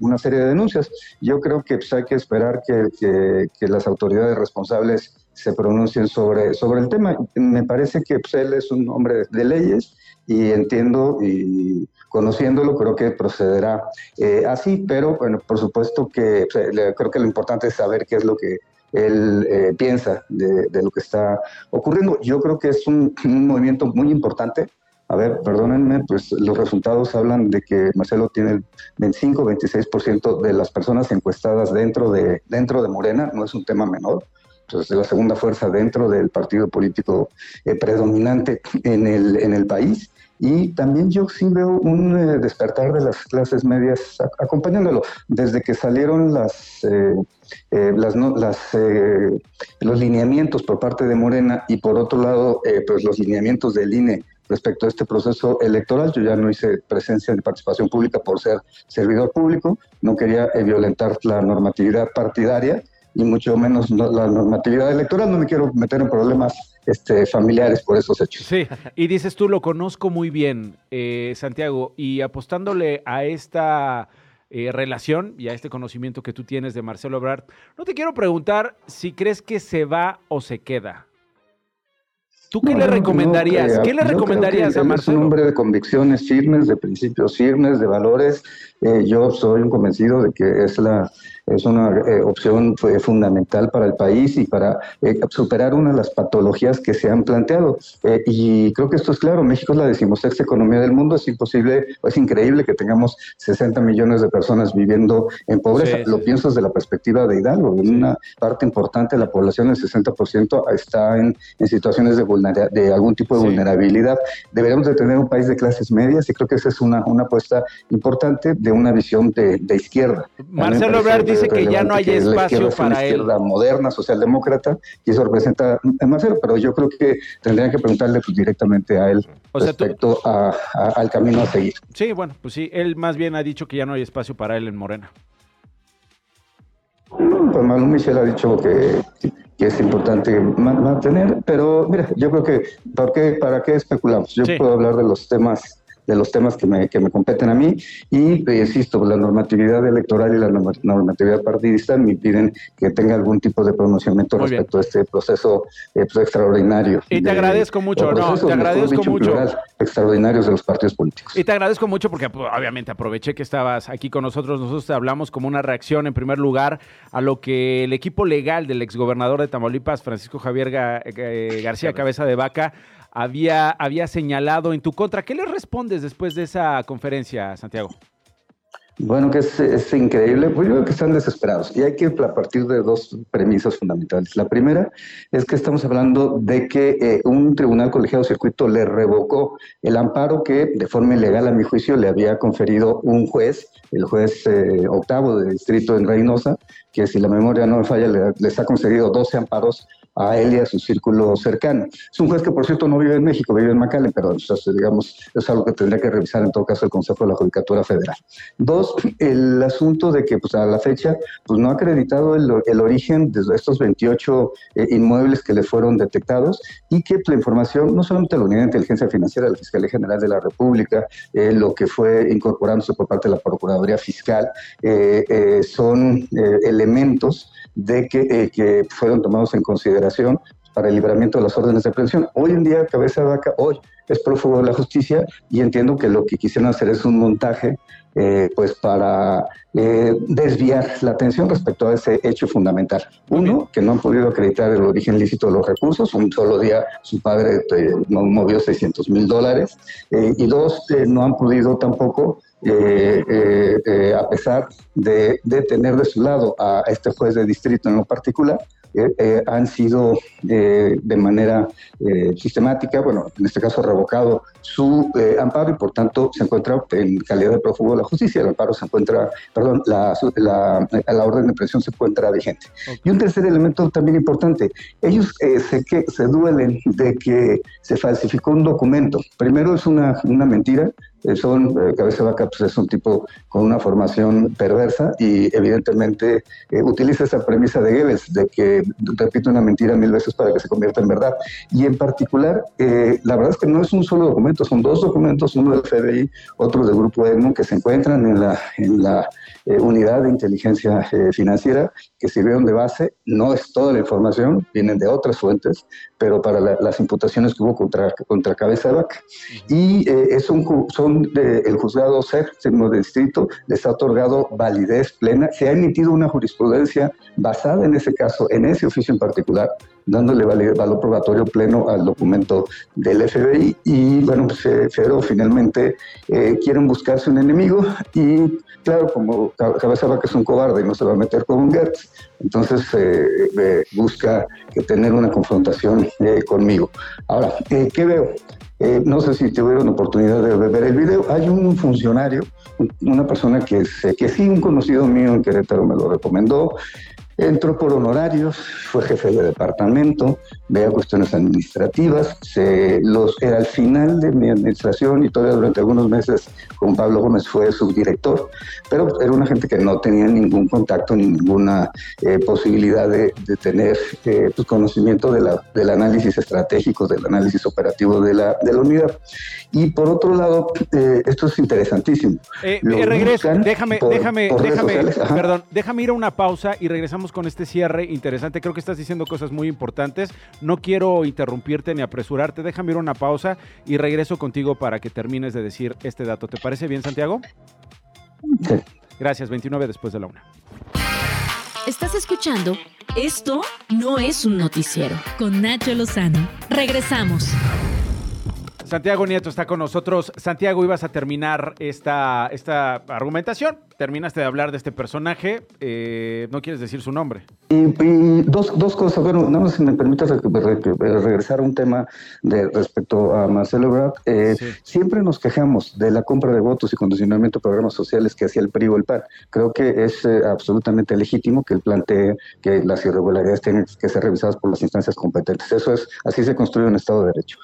una serie de denuncias. Yo creo que pues, hay que esperar que, que, las autoridades responsables se pronuncien sobre, sobre el tema. Me parece que pues, él es un hombre de leyes y entiendo y conociéndolo creo que procederá eh, así, pero bueno, por supuesto que pues, creo que lo importante es saber qué es lo que él eh, piensa de, lo que está ocurriendo. Yo creo que es un, movimiento muy importante. A ver, perdónenme, pues los resultados hablan de que Marcelo tiene el 25-26% de las personas encuestadas dentro de, dentro de Morena, no es un tema menor. Pues es la segunda fuerza dentro del partido político eh, predominante en el, en el país. Y también yo sí veo un eh, despertar de las clases medias acompañándolo. Desde que salieron eh, eh, las, los lineamientos por parte de Morena y por otro lado pues los lineamientos del INE respecto a este proceso electoral. Yo ya no hice presencia de participación pública por ser servidor público, no quería violentar la normatividad partidaria y mucho menos la normatividad electoral. No me quiero meter en problemas este, familiares por esos hechos. Sí, y dices tú, lo conozco muy bien, eh, Santiago, y apostándole a esta eh, relación y a este conocimiento que tú tienes de Marcelo Ebrard, no te quiero preguntar si crees que se va o se queda. ¿Tú qué le recomendarías? ¿Qué le recomendarías a Marcelo? Es un hombre de convicciones firmes, de principios firmes, de valores. Eh, yo soy un convencido de que es la es una eh, opción fundamental para el país y para eh, superar una de las patologías que se han planteado. Eh, y creo que esto es claro, México es la decimosexta economía del mundo, es imposible, es increíble que tengamos 60 millones de personas viviendo en pobreza. Lo pienso desde la perspectiva de Hidalgo, una parte importante de la población, el 60%, está en, en situaciones de, de algún tipo de vulnerabilidad. Deberíamos de tener un país de clases medias y creo que esa es una, una apuesta importante de una visión de, de izquierda. Marcelo dice que ya no hay espacio para él. izquierda moderna, socialdemócrata, y eso representa a Marcelo, pero yo creo que tendrían que preguntarle pues, directamente a él respecto al camino a seguir. Sí, bueno, pues sí, él más bien ha dicho que ya no hay espacio para él en Morena. Pues Manu Michel ha dicho que, es importante mantener, pero mira, yo creo que ¿para qué, para qué especulamos? Yo puedo hablar de los temas de los temas que me, que me competen a mí y, eh, insisto, la normatividad electoral y la normatividad partidista me impiden que tenga algún tipo de pronunciamiento respecto a este proceso eh, pues, extraordinario. Y te agradezco mucho, no, te agradezco mucho. extraordinarios de los partidos políticos. Y te agradezco mucho porque pues, obviamente aproveché que estabas aquí con nosotros, nosotros te hablamos como una reacción en primer lugar a lo que el equipo legal del exgobernador de Tamaulipas, Francisco Javier eh, García Cabeza de Vaca, había, había señalado en tu contra. ¿Qué le respondes después de esa conferencia, Santiago? Bueno, que es, increíble. Pues yo creo que están desesperados y hay que partir de dos premisas fundamentales. La primera es que estamos hablando de que eh, un tribunal colegiado circuito le revocó el amparo que de forma ilegal, a mi juicio, le había conferido un juez, el juez eh, octavo de distrito en Reynosa, que si la memoria no me falla, le, les ha concedido 12 amparos a él y a su círculo cercano. Es un juez que, por cierto, no vive en México, vive en McAllen, pero digamos, es algo que tendría que revisar en todo caso el Consejo de la Judicatura Federal. Dos, el asunto de que pues, a la fecha pues, no ha acreditado el, origen de estos 28 eh, inmuebles que le fueron detectados y que la información, no solamente la Unidad de Inteligencia Financiera de la Fiscalía General de la República, eh, lo que fue incorporándose por parte de la Procuraduría Fiscal, eh, son elementos de que, que fueron tomados en consideración para el libramiento de las órdenes de aprehensión. Hoy en día, Cabeza de Vaca, hoy es prófugo de la justicia y entiendo que lo que quisieron hacer es un montaje eh, pues para eh, desviar la atención respecto a ese hecho fundamental. Uno, que no han podido acreditar el origen lícito de los recursos, un solo día su padre movió 600 mil dólares, y dos, no han podido tampoco eh, eh, eh, a pesar de, tener de su lado a este juez de distrito en lo particular, han sido de manera sistemática, bueno, en este caso revocado su amparo y por tanto se encuentra en calidad de prófugo de la justicia. El amparo se encuentra, perdón, la, la, orden de presión se encuentra vigente. Y un tercer elemento también importante, ellos se, que, se duelen de que se falsificó un documento. Primero es una, una mentira, eh, son, eh, Cabeza Vaca pues, es un tipo con una formación perversa y evidentemente eh, utiliza esa premisa de Goebbels, de que repite una mentira mil veces para que se convierta en verdad. Y en particular, la verdad es que no es un solo documento, son dos documentos, uno del FBI, otro del Grupo EMU, que se encuentran en la, en la unidad de inteligencia financiera que sirvieron de base. No es toda la información, vienen de otras fuentes, pero para las imputaciones que hubo contra, contra Cabeza de Vaca. Y es un, son el juzgado SER, segundo distrito, les ha otorgado validez plena. Se ha emitido una jurisprudencia basada en ese caso, en ese oficio en particular, dándole valor probatorio pleno al documento del FBI. Y bueno, pues eh, Federo finalmente eh, quieren buscarse un enemigo y claro, como Cabeza que es un cobarde y no se va a meter con un Gertz, entonces eh, busca tener una confrontación conmigo. Ahora, ¿qué veo? Eh, no sé si tuvieron oportunidad de ver el video. Hay un funcionario, una persona que, que sí, un conocido mío en Querétaro me lo recomendó, Entró por honorarios, fue jefe de departamento, veía cuestiones administrativas, se, los, era al final de mi administración y todavía durante algunos meses con Pablo Gómez fue subdirector, pero era una gente que no tenía ningún contacto ni ninguna eh, posibilidad de, tener eh, pues, conocimiento de la, del análisis estratégico, del análisis operativo de la, de la unidad. Y por otro lado, eh, esto es interesantísimo. regreso, déjame, déjame, déjame, perdón, déjame ir a una pausa y regresamos con este cierre interesante. Creo que estás diciendo cosas muy importantes. No quiero interrumpirte ni apresurarte. Déjame ir a una pausa y regreso contigo para que termines de decir este dato. ¿Te parece bien, Santiago? Gracias, 29 después de la una. Estás escuchando Esto no es un noticiero con Nacho Lozano. Regresamos. Santiago Nieto está con nosotros. Santiago, ibas a terminar esta, esta argumentación. Terminaste de hablar de este personaje. Eh, no quieres decir su nombre. Y, dos, dos, cosas. Bueno, nada más si me permitas regresar a un tema de respecto a Marcelo Ebrard. Eh, siempre nos quejamos de la compra de votos y condicionamiento de programas sociales que hacía el PRI o el PAN. Creo que es eh, absolutamente legítimo que él plantee que las irregularidades tienen que ser revisadas por las instancias competentes. Eso es, así se construye un Estado de Derecho.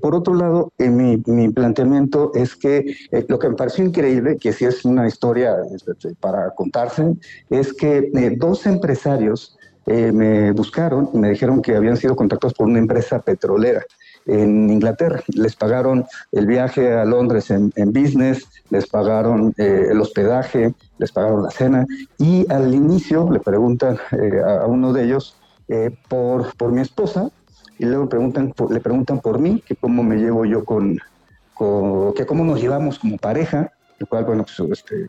por otro lado, mi, mi, planteamiento es que eh, lo que me pareció increíble, que si es una historia este, para contarse, es que eh, dos empresarios eh, me buscaron y me dijeron que habían sido contactados por una empresa petrolera en Inglaterra. Les pagaron el viaje a Londres en, business, les pagaron el hospedaje, les pagaron la cena y al inicio le preguntan a, uno de ellos por, por mi esposa y luego preguntan, le preguntan por mí, que cómo me llevo yo con, que cómo nos llevamos como pareja, lo cual, bueno, pues, este,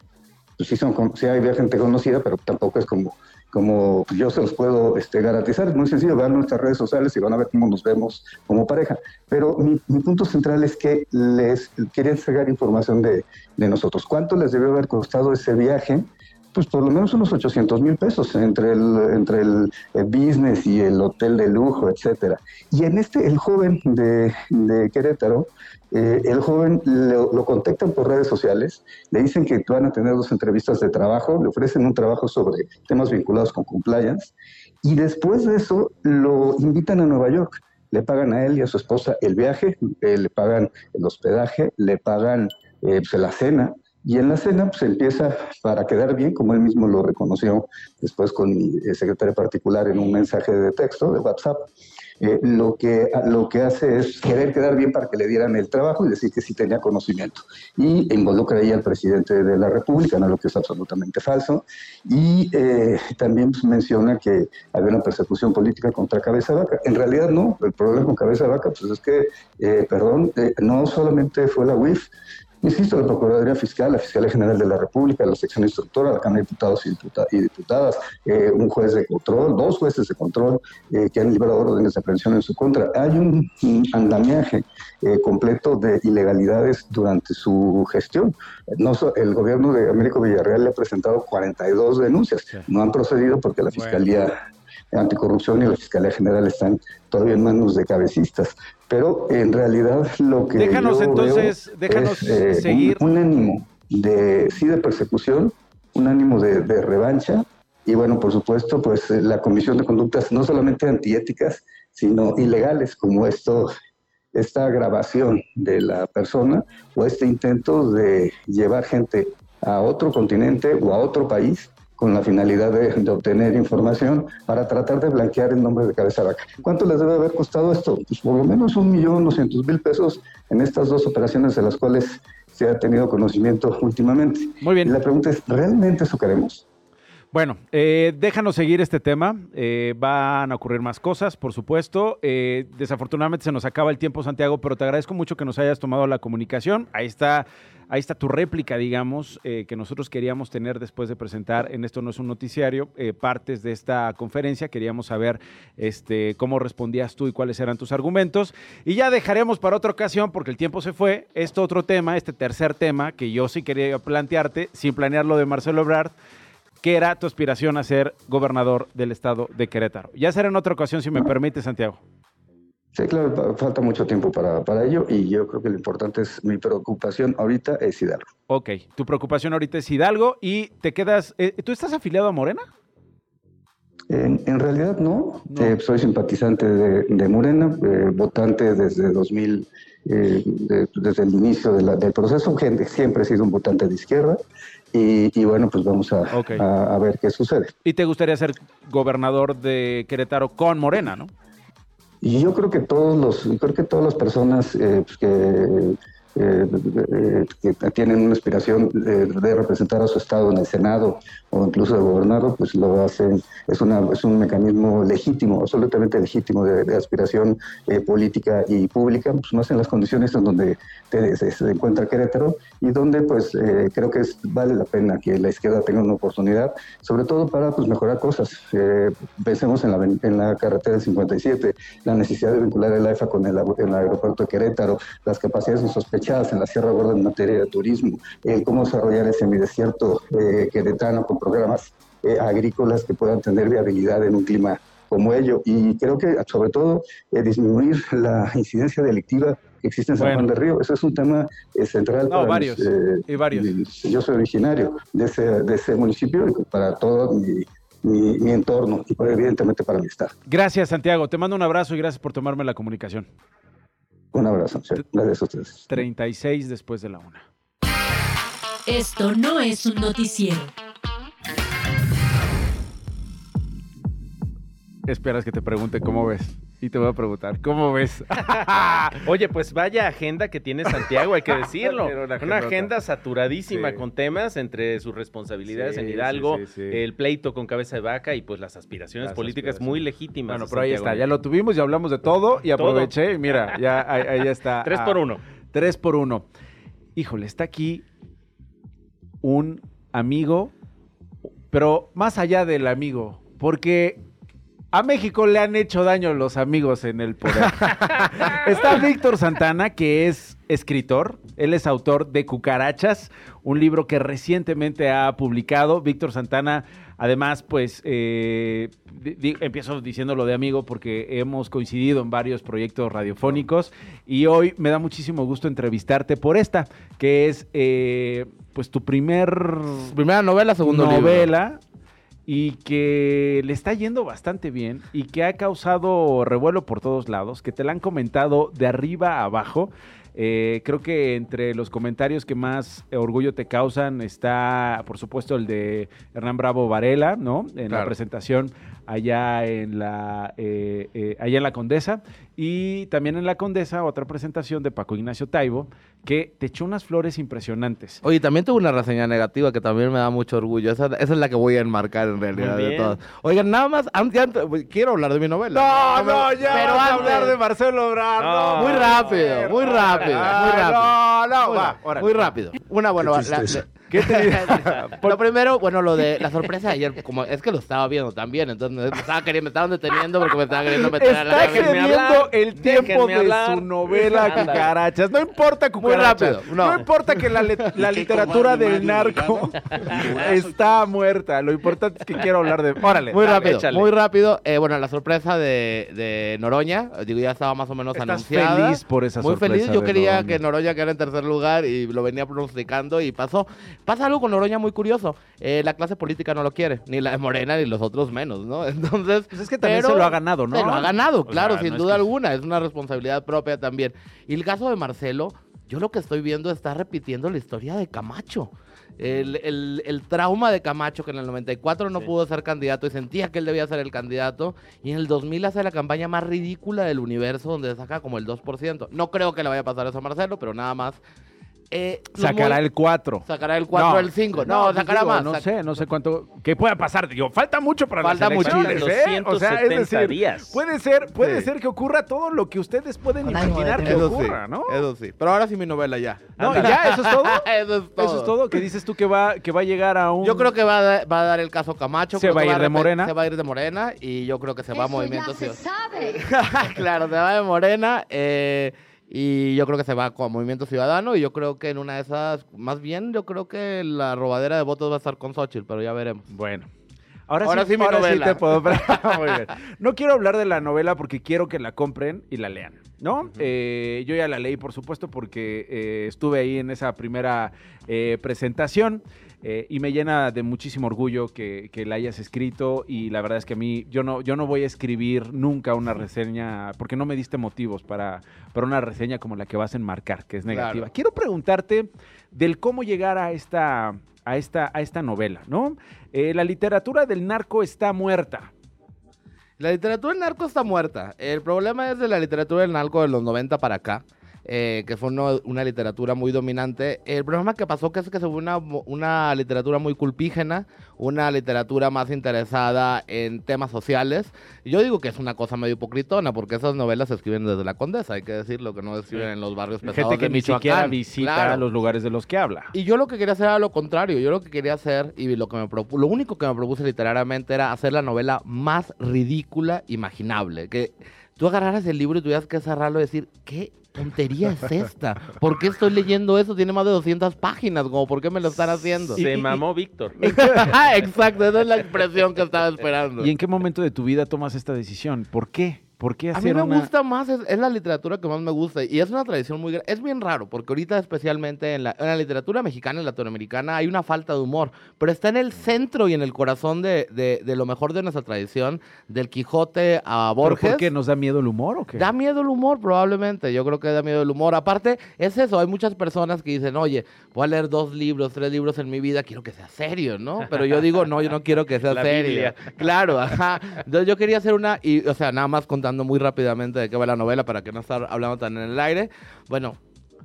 pues sí, son, sí hay gente conocida, pero tampoco es como como yo se los puedo este, garantizar, es muy sencillo, vean nuestras redes sociales y van a ver cómo nos vemos como pareja. Pero mi, punto central es que les quería entregar información de, de nosotros. ¿Cuánto les debió haber costado ese viaje? Pues por lo menos unos 800 mil pesos entre el, entre el, business y el hotel de lujo, etcétera. Y en este, el joven de, Querétaro, eh, el joven lo, contactan por redes sociales, le dicen que van a tener dos entrevistas de trabajo, le ofrecen un trabajo sobre temas vinculados con compliance, y después de eso lo invitan a Nueva York. Le pagan a él y a su esposa el viaje, eh, le pagan el hospedaje, le pagan eh, pues, la cena, y en la cena pues empieza para quedar bien, como él mismo lo reconoció después con mi eh, secretario particular en un mensaje de texto, de WhatsApp, eh, lo, que, lo que hace es querer quedar bien para que le dieran el trabajo y decir que sí tenía conocimiento. Y involucra ahí al presidente de la República, ¿no? lo que es absolutamente falso. Y eh, también pues, menciona que había una persecución política contra Cabeza Vaca. En realidad no, el problema con Cabeza Vaca pues, es que, perdón, no solamente fue la UIF, Insisto, la Procuraduría Fiscal, la Fiscalía General de la República, la sección instructora, la Cámara de Diputados y, Diputadas, eh, un juez de control, dos jueces de control eh, que han liberado órdenes de aprehensión en su contra. Hay un, andamiaje eh, completo de ilegalidades durante su gestión. No, el gobierno de Américo Villarreal le ha presentado 42 denuncias. No han procedido porque la Fiscalía Anticorrupción y la Fiscalía General están todavía en manos de cabecistas. Pero en realidad lo que. Déjanos entonces, déjanos eh, seguir. Un, ánimo de, sí, de persecución, un ánimo de, revancha. Y bueno, por supuesto, pues eh, la comisión de conductas no solamente antiéticas, sino ilegales, como esto, esta grabación de la persona o este intento de llevar gente a otro continente o a otro país con la finalidad de, obtener información para tratar de blanquear el nombre de Cabeza Vaca. ¿Cuánto les debe haber costado esto? Pues por lo menos un millón doscientos mil pesos en estas dos operaciones de las cuales se ha tenido conocimiento últimamente. Muy bien. Y la pregunta es, ¿realmente eso queremos? Bueno, eh, déjanos seguir este tema. Eh, van a ocurrir más cosas, por supuesto. Eh, desafortunadamente se nos acaba el tiempo, Santiago, pero te agradezco mucho que nos hayas tomado la comunicación. Ahí está, ahí está tu réplica, digamos, que nosotros queríamos tener después de presentar en Esto No es un Noticiario partes de esta conferencia. Queríamos saber este, cómo respondías tú y cuáles eran tus argumentos. Y ya dejaremos para otra ocasión, porque el tiempo se fue, este otro tema, este tercer tema que yo sí quería plantearte, sin planear lo de Marcelo Ebrard ¿Qué era tu aspiración a ser gobernador del estado de Querétaro. Ya será en otra ocasión, si me permite, Santiago. Sí, claro, falta mucho tiempo para, ello y yo creo que lo importante es mi preocupación ahorita es Hidalgo. Ok, tu preocupación ahorita es Hidalgo y te quedas, eh, ¿tú estás afiliado a Morena? En, realidad no, eh, soy simpatizante de, Morena, eh, votante desde 2000, desde el inicio del proceso, siempre he sido un votante de izquierda, y, bueno, pues vamos a, a, ver qué sucede. ¿Y te gustaría ser gobernador de Querétaro con Morena, no? Y yo creo que todos los, creo que todas las personas eh, pues que eh, eh, que tienen una aspiración de, representar a su estado en el Senado o incluso de gobernarlo, pues lo hacen, es, una, es un mecanismo legítimo, absolutamente legítimo de, aspiración eh, política y pública, pues más en las condiciones en donde se, encuentra Querétaro y donde pues creo que es, vale la pena que la izquierda tenga una oportunidad, sobre todo para pues mejorar cosas. pensemos en la, en la carretera del 57, la necesidad de vincular el AIFA con el, el aeropuerto de Querétaro, las capacidades de en la Sierra Gorda en materia de turismo, el cómo desarrollar ese semidesierto eh, queretano con programas eh, agrícolas que puedan tener viabilidad en un clima como ello. Y creo que, sobre todo, eh, disminuir la incidencia delictiva que existe en San Juan del Río. Eso es un tema eh, central. No, para varios. y varios. yo soy originario de ese, de ese municipio y para todo mi, mi, mi, entorno y evidentemente para mi estado. Gracias, Santiago. Te mando un abrazo y gracias por tomarme la comunicación. Un abrazo. Gracias a ustedes. 36 después de la una. Esto no es un noticiero. Esperas que te pregunte cómo ves. Y te voy a preguntar, ¿cómo ves? Oye, pues vaya agenda que tiene Santiago, hay que decirlo. una, agenda saturadísima con temas entre sus responsabilidades en Hidalgo, el pleito con cabeza de vaca y pues las aspiraciones políticas muy legítimas. Bueno, pero ahí está, ya lo tuvimos, ya hablamos de todo y aproveché. Mira, ya ahí, está. Tres por uno. Tres por uno. Híjole, está aquí un amigo, pero más allá del amigo, porque a México le han hecho daño los amigos en el poder. Está Víctor Santana, que es escritor. Él es autor de Cucarachas, un libro que recientemente ha publicado. Víctor Santana, además, pues eh, empiezo diciéndolo de amigo porque hemos coincidido en varios proyectos radiofónicos y hoy me da muchísimo gusto entrevistarte por esta, que es eh, pues tu primer... Primera novela, segunda novela y que le está yendo bastante bien y que ha causado revuelo por todos lados, que te la han comentado de arriba a abajo. Eh, creo que entre los comentarios que más orgullo te causan está, por supuesto, el de Hernán Bravo Varela, ¿no? En la presentación allá en la, eh, eh, allá en la Condesa. Y también en la Condesa, otra presentación de Paco Ignacio Taibo, que te echó unas flores impresionantes. Oye, también tuvo una reseña negativa que también me da mucho orgullo. Esa, es la que voy a enmarcar en realidad de todas. Oigan, nada más, antes, quiero hablar de mi novela. No, no, ya pero a hablar de Marcelo Obrador. muy rápido, muy rápido, muy rápido. No, no, va, muy rápido. Una, bueno, ¿Qué te Lo primero, bueno, lo de la sorpresa de ayer, como es que lo estaba viendo también, entonces me estaba queriendo, me estaban deteniendo porque me estaba queriendo meter a la Está el tiempo de su novela Cucarachas. No importa Cucarachas. Muy rápido. No. importa que la, la literatura del narco está muerta. Lo importante es que quiero hablar de. Órale. Muy rápido. Muy rápido. Eh, bueno, la sorpresa de, de, Noroña, digo, ya estaba más o menos ¿Estás anunciada. feliz por esa Muy sorpresa. Muy feliz. Yo quería que Noroña quedara en tercer lugar y lo venía pronosticando y pasó. Pasa algo con Noroña muy curioso. Eh, la clase política no lo quiere, ni la de Morena ni los otros menos, ¿no? Entonces. Pues es que también se lo ha ganado, ¿no? Se lo ha ganado, claro, sin duda alguna. Es una responsabilidad propia también. Y el caso de Marcelo, yo lo que estoy viendo está repitiendo la historia de Camacho. El, trauma de Camacho, que en el 94 no pudo ser candidato y sentía que él debía ser el candidato, y en el 2000 hace la campaña más ridícula del universo, donde saca como el 2%. No creo que le vaya a pasar eso a Marcelo, pero nada más eh, sacará el 4. Sacará el 4 el 5. No, sacará más. No sé, no sé cuánto. ¿Qué pueda pasar? Digo, falta mucho para falta las elecciones. ¿eh? O sea, es decir, días. Puede ser, puede ser que ocurra todo lo que ustedes pueden imaginar que ocurra, ¿no? Eso sí. Pero ahora sí mi novela ya. No, ya, eso es todo. eso es todo. Eso es todo. ¿Qué dices tú que va, que va a llegar a un. Yo creo que va a, va a dar el caso Camacho. Se va a ir de Morena. Se va a ir de Morena y yo creo que se va a Movimiento Ciudadano. claro, se va de Morena. Eh. Y yo creo que se va con Movimiento Ciudadano y yo creo que en una de esas, más bien yo creo que la robadera de votos va a estar con Xochitl, pero ya veremos. Bueno. Ahora, sí, mi novela. te puedo... Muy bien. No quiero hablar de la novela porque quiero que la compren y la lean, ¿no? Eh, yo ya la leí, por supuesto, porque eh, estuve ahí en esa primera eh, presentación. Eh, y me llena de muchísimo orgullo que, la hayas escrito y la verdad es que a mí yo no, yo no voy a escribir nunca una reseña porque no me diste motivos para, para una reseña como la que vas a enmarcar, que es negativa. Quiero preguntarte del cómo llegar a esta, a esta, a esta novela, ¿no? Eh, la literatura del narco está muerta. La literatura del narco está muerta. El problema es de la literatura del narco de los 90 para acá eh, que fue una literatura muy dominante. El problema que pasó que es que se fue una, una literatura muy culpígena, una literatura más interesada en temas sociales. Yo digo que es una cosa medio hipocritona, porque esas novelas se escriben desde la Condesa, hay que decirlo, que no se escriben en los barrios pesados Gente que ni siquiera visita los lugares de los que habla. Y yo lo que quería hacer era lo contrario, yo lo que quería hacer, y lo, que me lo único que me propuse literariamente era hacer la novela más ridícula imaginable, que tú agarraras el libro y tuvieras que cerrarlo y decir, ¿qué tontería es esta? ¿Por qué estoy leyendo eso? Tiene más de 200 páginas, como ¿por qué me lo están haciendo? Se mamó Víctor. Exacto, esa es la expresión que estaba esperando. ¿Y en qué momento de tu vida tomas esta decisión? ¿Por qué? ¿Por qué hacer A mí me gusta más, es, la literatura que más me gusta y es una tradición muy grande. Es bien raro porque ahorita especialmente en la, literatura mexicana y latinoamericana hay una falta de humor, pero está en el centro y en el corazón de, de, lo mejor de nuestra tradición, del Quijote a Borges. ¿Pero por qué? ¿Nos da miedo el humor o qué? Da miedo el humor probablemente, yo creo que da miedo el humor. Aparte, es eso, hay muchas personas que dicen, oye, voy a leer dos libros, tres libros en mi vida, quiero que sea serio, ¿no? Pero yo digo, no, yo no quiero que sea serio. Claro, ajá. Entonces yo quería hacer una, y, o sea, nada más contando muy rápidamente de qué va la novela para que no estar hablando tan en el aire. Bueno,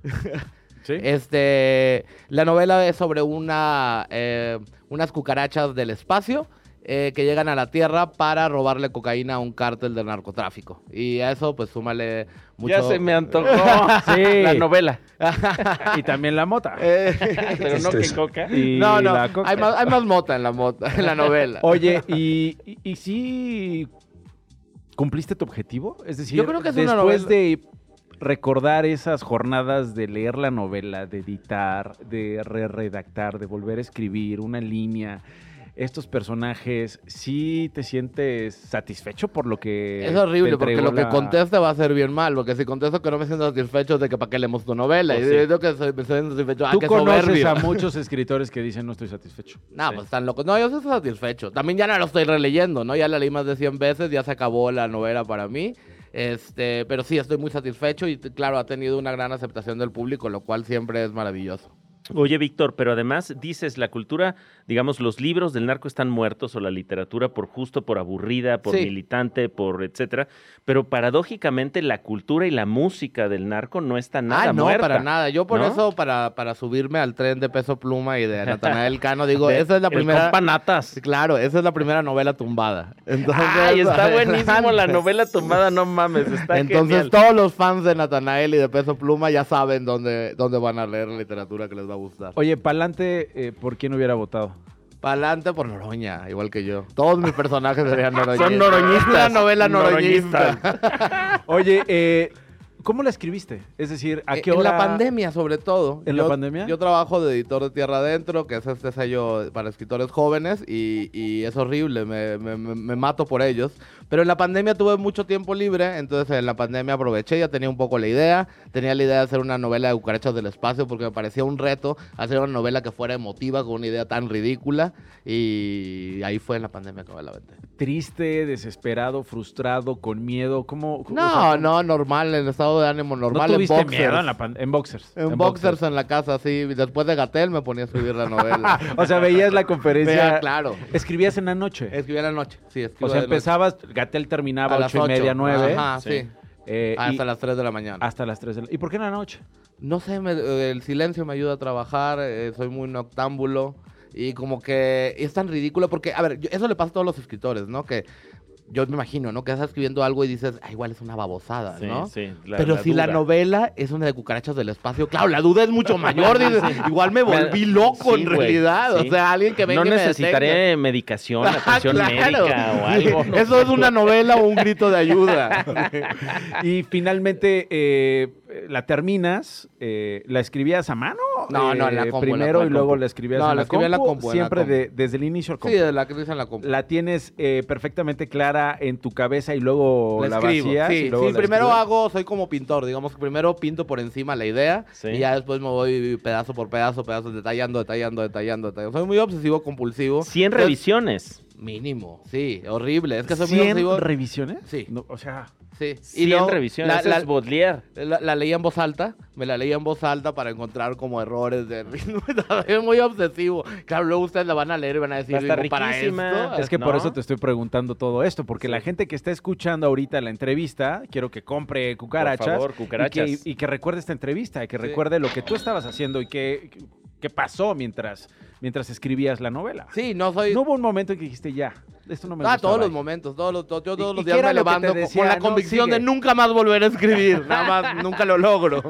este, la novela es sobre una, eh, unas cucarachas del espacio eh, que llegan a la Tierra para robarle cocaína a un cártel de narcotráfico. Y a eso, pues, súmale mucho... Ya se me antojó sí. la novela. y también la mota. Eh, Pero no que coca. no, no, Hay, más, mota en la, mota, en la novela. Oye, ¿y, y, y si cumpliste tu objetivo? Es decir, Yo creo que es después una novela... de recordar esas jornadas de leer la novela, de editar, de re-redactar, de volver a escribir una línea estos personajes, ¿sí te sientes satisfecho por lo que... Es horrible, porque lo que conteste va a ser bien mal, porque si contesto que no me siento satisfecho de que para qué leemos tu novela, pues y digo que me siento satisfecho, ah, Tú conoces a muchos escritores que dicen no estoy satisfecho. No, pues están locos. No, yo estoy satisfecho. También ya no lo estoy releyendo, ¿no? Ya la leí más de 100 veces, ya se acabó la novela para mí. Este, pero sí, estoy muy satisfecho y claro, ha tenido una gran aceptación del público, lo cual siempre es maravilloso. Oye, Víctor, pero además dices, la cultura, digamos, los libros del narco están muertos o la literatura por justo, por aburrida, por militante, por etcétera, pero paradójicamente la cultura y la música del narco no está nada ah, no, muerta, para nada. Yo por eso, para, para subirme al tren de Peso Pluma y de Natanael Cano, digo, esa es la primera... Panatas. Claro, esa es la primera novela tumbada. Entonces, Ay, está buenísimo la novela tumbada, no mames, está Entonces todos los fans de Natanael y de Peso Pluma ya saben dónde, dónde van a leer literatura que les va a gustar. Oye, Palante, eh, ¿por quién hubiera votado? Palante por Noroña, igual que yo. Todos mis personajes serían noroñistas. Son noroñistas. Una novela noroñista. Oye, eh, ¿Cómo la escribiste? Es decir, ¿a eh, qué hora? En la pandemia, sobre todo. ¿En la pandemia? Yo trabajo de editor de Tierra Adentro, que es este sello para escritores jóvenes, y, es horrible, me, me, mato por ellos. Pero en la pandemia tuve mucho tiempo libre, entonces en la pandemia aproveché, ya tenía un poco la idea. Tenía la idea de hacer una novela de cucarachas del espacio, porque me parecía un reto hacer una novela que fuera emotiva con una idea tan ridícula. Y ahí fue en la pandemia que me la vendé. ¿Triste, desesperado, frustrado, con miedo? ¿Cómo? no, no, normal, en estado de ánimo normal. ¿No en boxers. miedo en, la en boxers? En, boxers, en la casa, sí. Después de Gatel me ponía a escribir la novela. o sea, veías la conferencia. claro. ¿Escribías en la noche? Escribía en la noche, sí. O sea, empezabas, Gatel terminaba a las ocho y media, nueve. Ajá, sí. Eh, hasta las 3 de la mañana. Hasta las 3 de la ¿Y por qué en la noche? No sé, el silencio me ayuda a trabajar, eh, soy muy noctámbulo y como que es tan ridículo porque, a ver, eso le pasa a todos los escritores, ¿no? Que yo me imagino, ¿no? Que estás escribiendo algo y dices, ah, igual es una babosada, ¿no? Sí, sí. Pero si la novela es una de cucarachas del espacio, claro, la duda es mucho mayor. dices, igual me volví loco en realidad. O sea, alguien que venga No necesitaré medicación, atención médica o algo. Eso es una novela o un grito de ayuda. y finalmente, eh, la terminas, eh, ¿la escribías a mano? No, no, en la eh, compu, Primero y luego la escribías en la, compu, la compu. Siempre desde el inicio al compu. Sí, desde la que en la compu. La tienes eh, perfectamente clara en tu cabeza y luego la, vacías. Sí, sí primero hago, soy como pintor, digamos que primero pinto por encima la idea y ya después me voy pedazo por pedazo, pedazo, detallando, detallando, detallando, detallando. Soy muy obsesivo, compulsivo. 100 revisiones. Mínimo, sí, horrible. Es que soy muy obsesivo. revisiones? Sí. o sea... Sí. Y 100 revisiones, la, es Baudelaire. La, la, leía en voz alta, me la leía en voz alta para encontrar como errores de ritmo. es muy obsesivo. Claro, luego ustedes la van a leer y van a decir, para esto. Es que por eso te estoy preguntando todo esto, porque la gente que está escuchando ahorita la entrevista, quiero que compre cucarachas. Por favor, cucarachas. Y que, recuerde esta entrevista, y que recuerde lo que tú estabas haciendo y qué pasó mientras, mientras escribías la novela. Sí, no soy... No hubo un momento en que dijiste, ya, esto no me ah, todos los momentos, todos los, yo todos los días me levanto con la convicción de nunca más volver a escribir, nada más, nunca lo logro.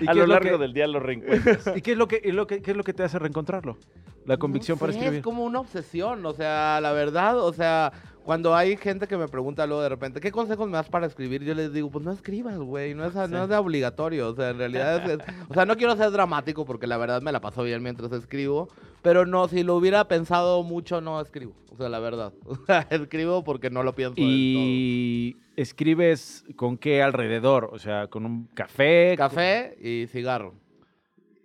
¿Y a lo largo del día lo reencuentras. ¿Y qué es lo que, lo que, qué es lo que te hace reencontrarlo? La convicción para escribir. Es como una obsesión, o sea, la verdad, o sea, cuando hay gente que me pregunta luego de repente, ¿qué consejos me das para escribir? Yo les digo, pues no escribas, güey, no es, no es de obligatorio. O sea, en realidad es, O sea, no quiero ser dramático porque la verdad me la paso bien mientras escribo, pero no, si lo hubiera pensado mucho, no escribo. O sea, la verdad. escribo porque no lo pienso. Y escribes con qué alrededor? O sea, con un café. Café y cigarro.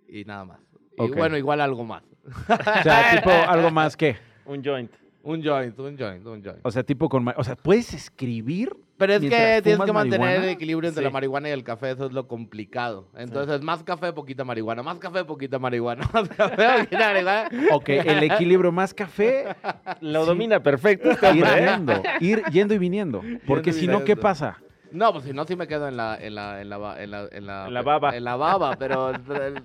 Y nada más. Y bueno, igual algo más. o sea, tipo algo más que. Un joint. Un joint, un joint, un joint. O sea, tipo con... O sea, ¿puedes escribir? Pero es que tienes que mantener el equilibrio entre la marihuana y el café, eso es lo complicado. Entonces, más café, poquita marihuana, más café, poquita marihuana, más café, poquita marihuana. Ok, el equilibrio más café lo domina perfecto. ir, yendo, ir yendo y viniendo. Porque si no, ¿qué pasa? No, pues si no, sí me quedo en la, en la, en la, en la, en la, baba. En la baba, pero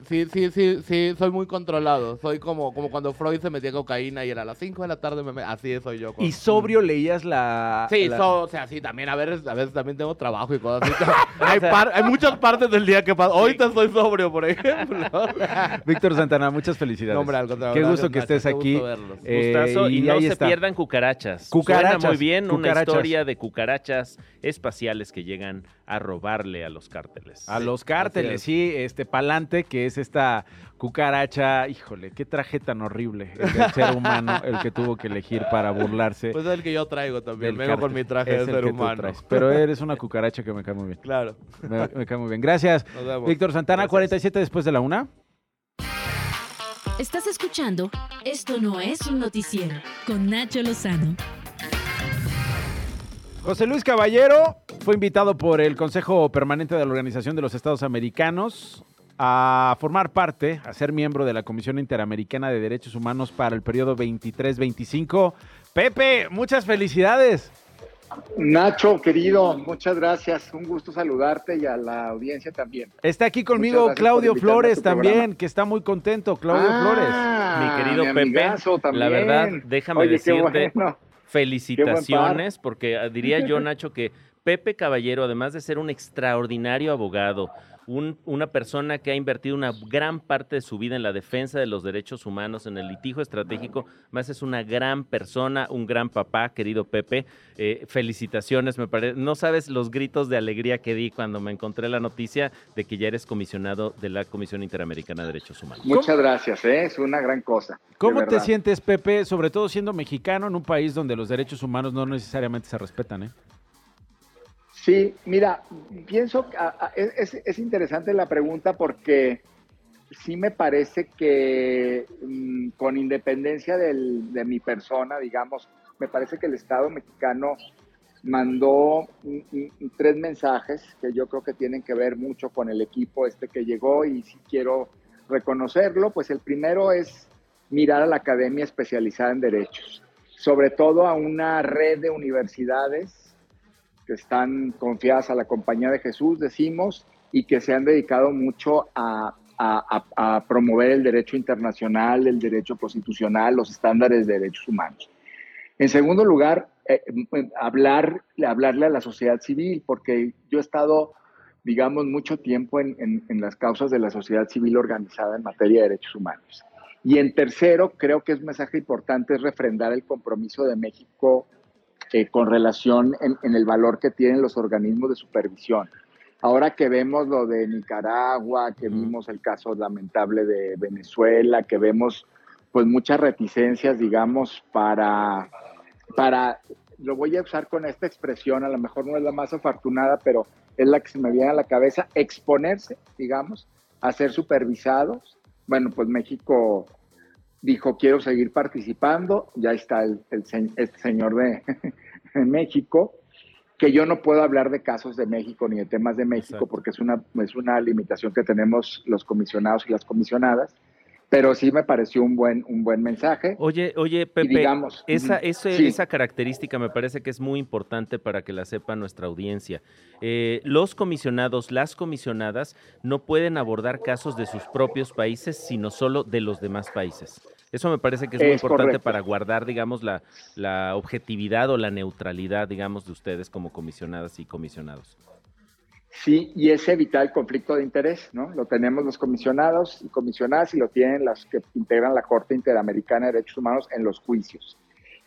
sí, sí, sí, sí, soy muy controlado. Soy como, como cuando Freud se metía cocaína y era a las 5 de la tarde, me, así soy yo. ¿Y sobrio leías la...? Sí, o sea, sí, también a veces, a veces también tengo trabajo y cosas así. hay, hay muchas partes del día que pasan. Hoy te estoy sobrio, por ejemplo. Víctor Santana, muchas felicidades. hombre, al contrario, Qué gusto que estés aquí. Eh, Gustazo, y, no se pierdan cucarachas. Cucarachas. Suena muy bien, una historia de cucarachas espaciales que llegan a robarle a los cárteles. A los cárteles, sí, este Palante, que es esta cucaracha, híjole, qué traje tan horrible el del ser humano, el que tuvo que elegir para burlarse. Pues es el que yo traigo también, vengo con mi traje de ser humano. Pero eres una cucaracha que me cae muy bien. Claro. Me, cae muy bien. Gracias. Víctor Santana, 47 después de la una. Estás escuchando Esto no es un noticiero con Nacho Lozano. José Luis Caballero fue invitado por el Consejo Permanente de la Organización de los Estados Americanos a formar parte, a ser miembro de la Comisión Interamericana de Derechos Humanos para el periodo 23-25. Pepe, muchas felicidades. Nacho, querido, muchas gracias. Un gusto saludarte y a la audiencia también. Está aquí conmigo Claudio Flores también, que está muy contento. Claudio ah, Flores. Mi querido Pepe, la verdad, déjame decirte, felicitaciones, porque diría yo, Nacho, que Pepe Caballero, además de ser un extraordinario abogado, una persona que ha invertido una gran parte de su vida en la defensa de los derechos humanos, en el litigio estratégico, más es una gran persona, un gran papá, querido Pepe. Eh, felicitaciones, me parece. No sabes los gritos de alegría que di cuando me encontré la noticia de que ya eres comisionado de la Comisión Interamericana de Derechos Humanos. Muchas gracias, ¿eh? es una gran cosa. ¿Cómo te sientes, Pepe, sobre todo siendo mexicano en un país donde los derechos humanos no necesariamente se respetan? ¿eh? Sí, mira, pienso que es, interesante la pregunta porque sí me parece que mm, con independencia de mi persona, digamos, me parece que el Estado mexicano mandó tres mensajes que yo creo que tienen que ver mucho con el equipo este que llegó y sí quiero reconocerlo. Pues el primero es mirar a la academia especializada en derechos, sobre todo a una red de universidades que están confiadas a la compañía de Jesús, decimos, y que se han dedicado mucho a, promover el derecho internacional, el derecho constitucional, los estándares de derechos humanos. En segundo lugar, eh, hablar, hablarle a la sociedad civil, porque yo he estado, digamos, mucho tiempo en, en las causas de la sociedad civil organizada en materia de derechos humanos. Y en tercero, creo que es un mensaje importante, es refrendar el compromiso de México eh, con relación en, el valor que tienen los organismos de supervisión. Ahora que vemos lo de Nicaragua, que vimos el caso lamentable de Venezuela, que vemos pues muchas reticencias, digamos, para, para, lo voy a usar con esta expresión, a lo mejor no es la más afortunada, pero es la que se me viene a la cabeza, exponerse, digamos, a ser supervisados. Bueno, pues México dijo, quiero seguir participando, ya está el, este señor de, México, que yo no puedo hablar de casos de México ni de temas de México porque es una, es una limitación que tenemos los comisionados y las comisionadas, pero sí me pareció un buen, un buen mensaje. Oye, oye, Pepe, esa, esa característica me parece que es muy importante para que la sepa nuestra audiencia. Eh, los comisionados, las comisionadas, no pueden abordar casos de sus propios países, sino solo de los demás países. Eso me parece que es muy importante para guardar, digamos, la, la objetividad o la neutralidad, digamos, de ustedes como comisionadas y comisionados. Sí, y es evitar el conflicto de interés, ¿no? Lo tenemos los comisionados y comisionadas y lo tienen las que integran la Corte Interamericana de Derechos Humanos en los juicios.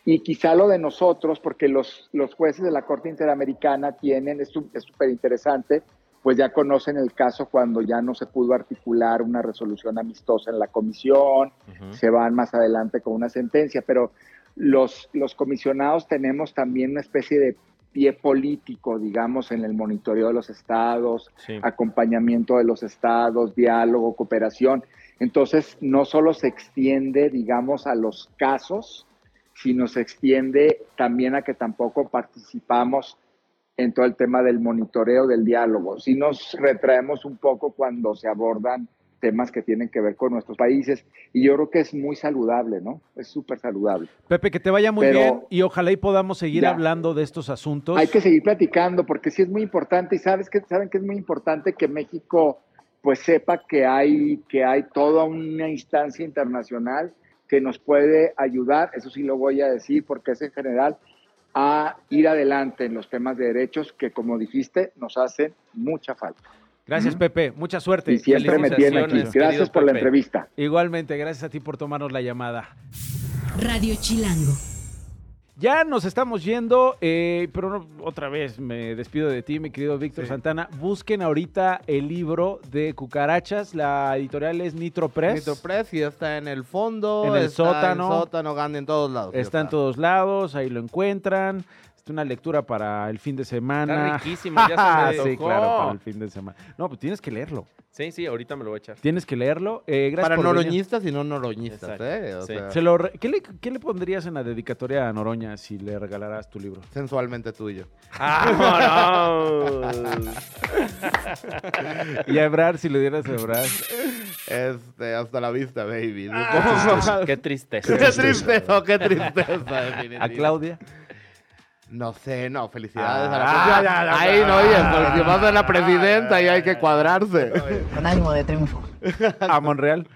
Y quizá lo de nosotros, porque los, los jueces de la Corte Interamericana tienen, es súper interesante, pues ya conocen el caso cuando ya no se pudo articular una resolución amistosa en la comisión, se van más adelante con una sentencia, pero los, los comisionados tenemos también una especie de pie político, digamos, en el monitoreo de los estados, acompañamiento de los estados, diálogo, cooperación. Entonces, no solo se extiende, digamos, a los casos, sino se extiende también a que tampoco participamos en todo el tema del monitoreo del diálogo. Si nos retraemos un poco cuando se abordan temas que tienen que ver con nuestros países y yo creo que es muy saludable, ¿no? Es súper saludable. Pepe, que te vaya muy bien y ojalá y podamos seguir hablando de estos asuntos. Hay que seguir platicando porque sí es muy importante y sabes que saben que es muy importante que México pues sepa que hay que hay toda una instancia internacional que nos puede ayudar, eso sí lo voy a decir porque es en general a ir adelante en los temas de derechos que como dijiste nos hacen mucha falta. Gracias, Pepe. Mucha suerte. Y siempre me tiene aquí. Gracias por la entrevista. Igualmente, gracias a ti por tomarnos la llamada. Radio Chilango. Ya nos estamos yendo, eh, pero otra vez me despido de ti, mi querido Víctor Santana. Busquen ahorita el libro de Cucarachas. La editorial es Nitro Press. Nitro Press y está en el fondo. En el sótano. En el sótano, en todos lados. Está, en todos lados, ahí lo encuentran una lectura para el fin de semana. Está riquísimo, ya se me Sí, claro, para el fin de semana. No, pues tienes que leerlo. Sí, sí, ahorita me lo voy a echar. Tienes que leerlo. Eh, para noroñistas y no noroñistas, ¿eh? ¿qué, le, ¿qué, le, pondrías en la dedicatoria a Noroña si le regalaras tu libro? Sensualmente tuyo. ¡Ah, y a Ebrar, si le dieras a Ebrar. Este, hasta la vista, baby. qué tristeza. Qué tristeza, qué tristeza, ¿A Claudia? No sé, no, felicidades a la ah, Ahí no, oye, porque vas a la presidenta y hay que cuadrarse. Con ánimo de triunfo. ¿A Monreal?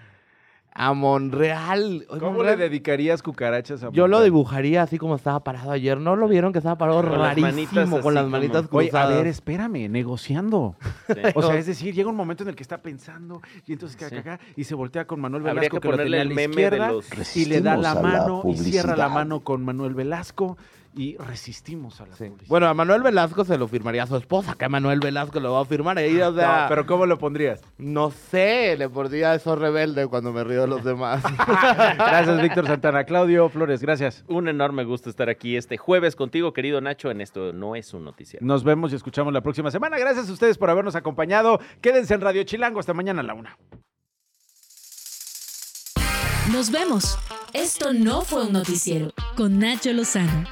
A Monreal. ¿Cómo le dedicarías cucarachas a Monreal? Yo lo dibujaría así como estaba parado ayer. ¿No lo vieron que estaba parado rarísimo con las manitas cruzadas? Oye, a ver, espérame, negociando. O sea, es decir, llega un momento en el que está pensando y entonces acá, acá, y se voltea con Manuel Velasco que, lo tenía a la izquierda y le da la mano y cierra la mano con Manuel Velasco y resistimos a la sí. Bueno, a Manuel Velasco se lo firmaría a su esposa, que a Manuel Velasco lo va a firmar. Ahí, o sea, pero ¿cómo lo pondrías? No sé, le pondría eso rebelde cuando me río de los demás. gracias, Víctor Santana. Claudio Flores, gracias. Un enorme gusto estar aquí este jueves contigo, querido Nacho, en esto no es un noticiero. Nos vemos y escuchamos la próxima semana. Gracias a ustedes por habernos acompañado. Quédense en Radio Chilango hasta mañana a la una. Nos vemos. Esto no fue un noticiero con Nacho Lozano.